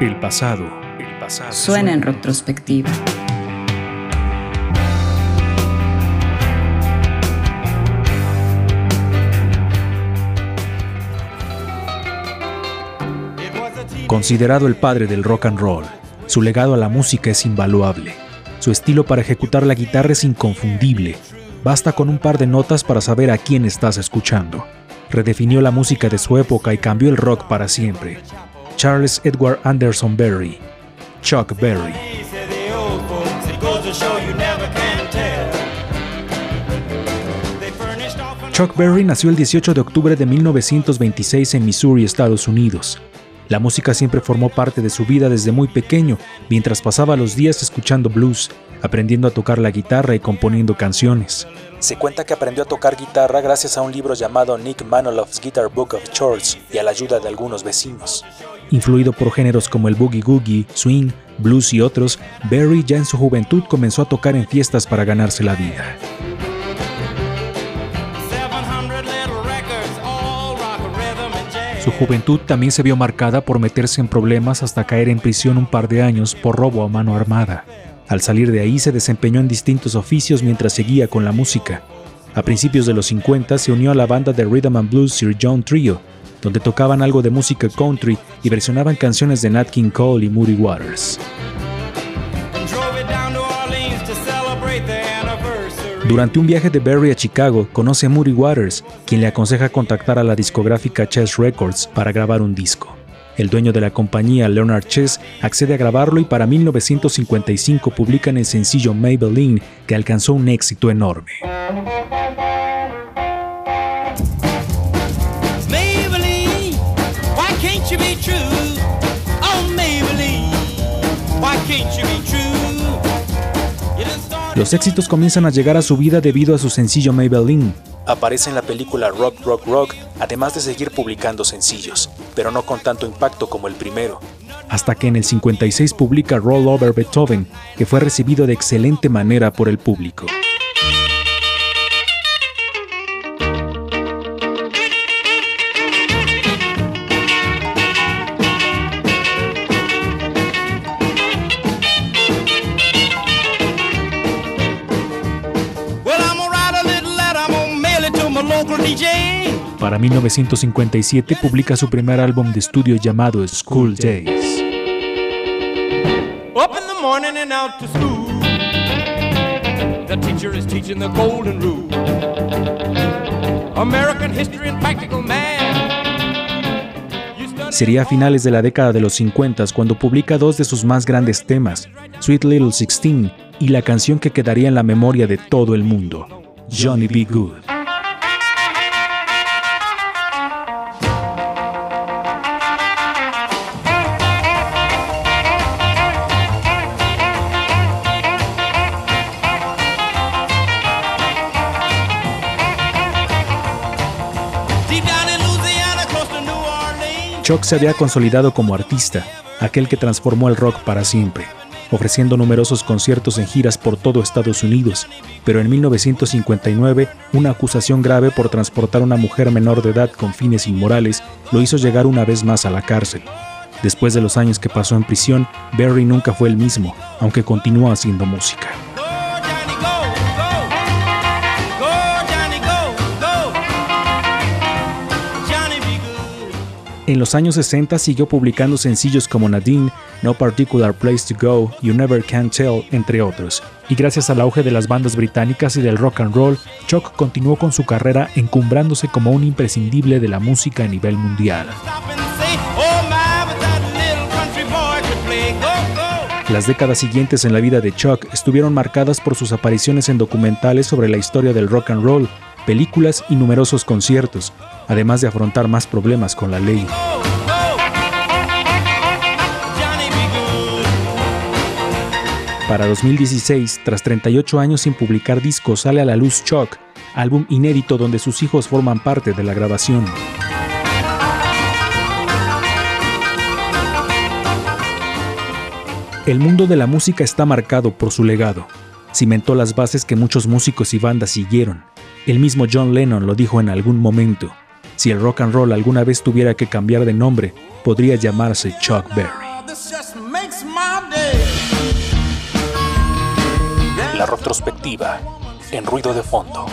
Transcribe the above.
El pasado, el pasado. Suena en retrospectiva. Considerado el padre del rock and roll, su legado a la música es invaluable. Su estilo para ejecutar la guitarra es inconfundible. Basta con un par de notas para saber a quién estás escuchando. Redefinió la música de su época y cambió el rock para siempre. Charles Edward Anderson Berry, Chuck Berry. Chuck Berry nació el 18 de octubre de 1926 en Missouri, Estados Unidos. La música siempre formó parte de su vida desde muy pequeño, mientras pasaba los días escuchando blues, aprendiendo a tocar la guitarra y componiendo canciones. Se cuenta que aprendió a tocar guitarra gracias a un libro llamado Nick Manoloff's Guitar Book of Chords y a la ayuda de algunos vecinos. Influido por géneros como el boogie googie, swing, blues y otros, Berry ya en su juventud comenzó a tocar en fiestas para ganarse la vida. Su juventud también se vio marcada por meterse en problemas hasta caer en prisión un par de años por robo a mano armada. Al salir de ahí se desempeñó en distintos oficios mientras seguía con la música. A principios de los 50 se unió a la banda de Rhythm and Blues Sir John Trio, donde tocaban algo de música country y versionaban canciones de Nat King Cole y Moody Waters. Durante un viaje de Berry a Chicago, conoce a Moody Waters, quien le aconseja contactar a la discográfica Chess Records para grabar un disco. El dueño de la compañía, Leonard Chess, accede a grabarlo y para 1955 publican el sencillo Maybelline, que alcanzó un éxito enorme. Los éxitos comienzan a llegar a su vida debido a su sencillo Maybelline. Aparece en la película Rock Rock Rock, además de seguir publicando sencillos, pero no con tanto impacto como el primero. Hasta que en el 56 publica Roll Over Beethoven, que fue recibido de excelente manera por el público. Para 1957 publica su primer álbum de estudio llamado School Days. Sería a finales de la década de los 50 cuando publica dos de sus más grandes temas, Sweet Little Sixteen y la canción que quedaría en la memoria de todo el mundo, Johnny B. Good. Chuck se había consolidado como artista, aquel que transformó el rock para siempre, ofreciendo numerosos conciertos en giras por todo Estados Unidos, pero en 1959 una acusación grave por transportar a una mujer menor de edad con fines inmorales lo hizo llegar una vez más a la cárcel. Después de los años que pasó en prisión, Barry nunca fue el mismo, aunque continuó haciendo música. En los años 60 siguió publicando sencillos como Nadine, No Particular Place to Go, You Never Can Tell, entre otros. Y gracias al auge de las bandas británicas y del rock and roll, Chuck continuó con su carrera encumbrándose como un imprescindible de la música a nivel mundial. Las décadas siguientes en la vida de Chuck estuvieron marcadas por sus apariciones en documentales sobre la historia del rock and roll, películas y numerosos conciertos, además de afrontar más problemas con la ley. Para 2016, tras 38 años sin publicar discos, sale a la luz Chuck, álbum inédito donde sus hijos forman parte de la grabación. El mundo de la música está marcado por su legado. Cimentó las bases que muchos músicos y bandas siguieron. El mismo John Lennon lo dijo en algún momento. Si el rock and roll alguna vez tuviera que cambiar de nombre, podría llamarse Chuck Berry. La retrospectiva en ruido de fondo.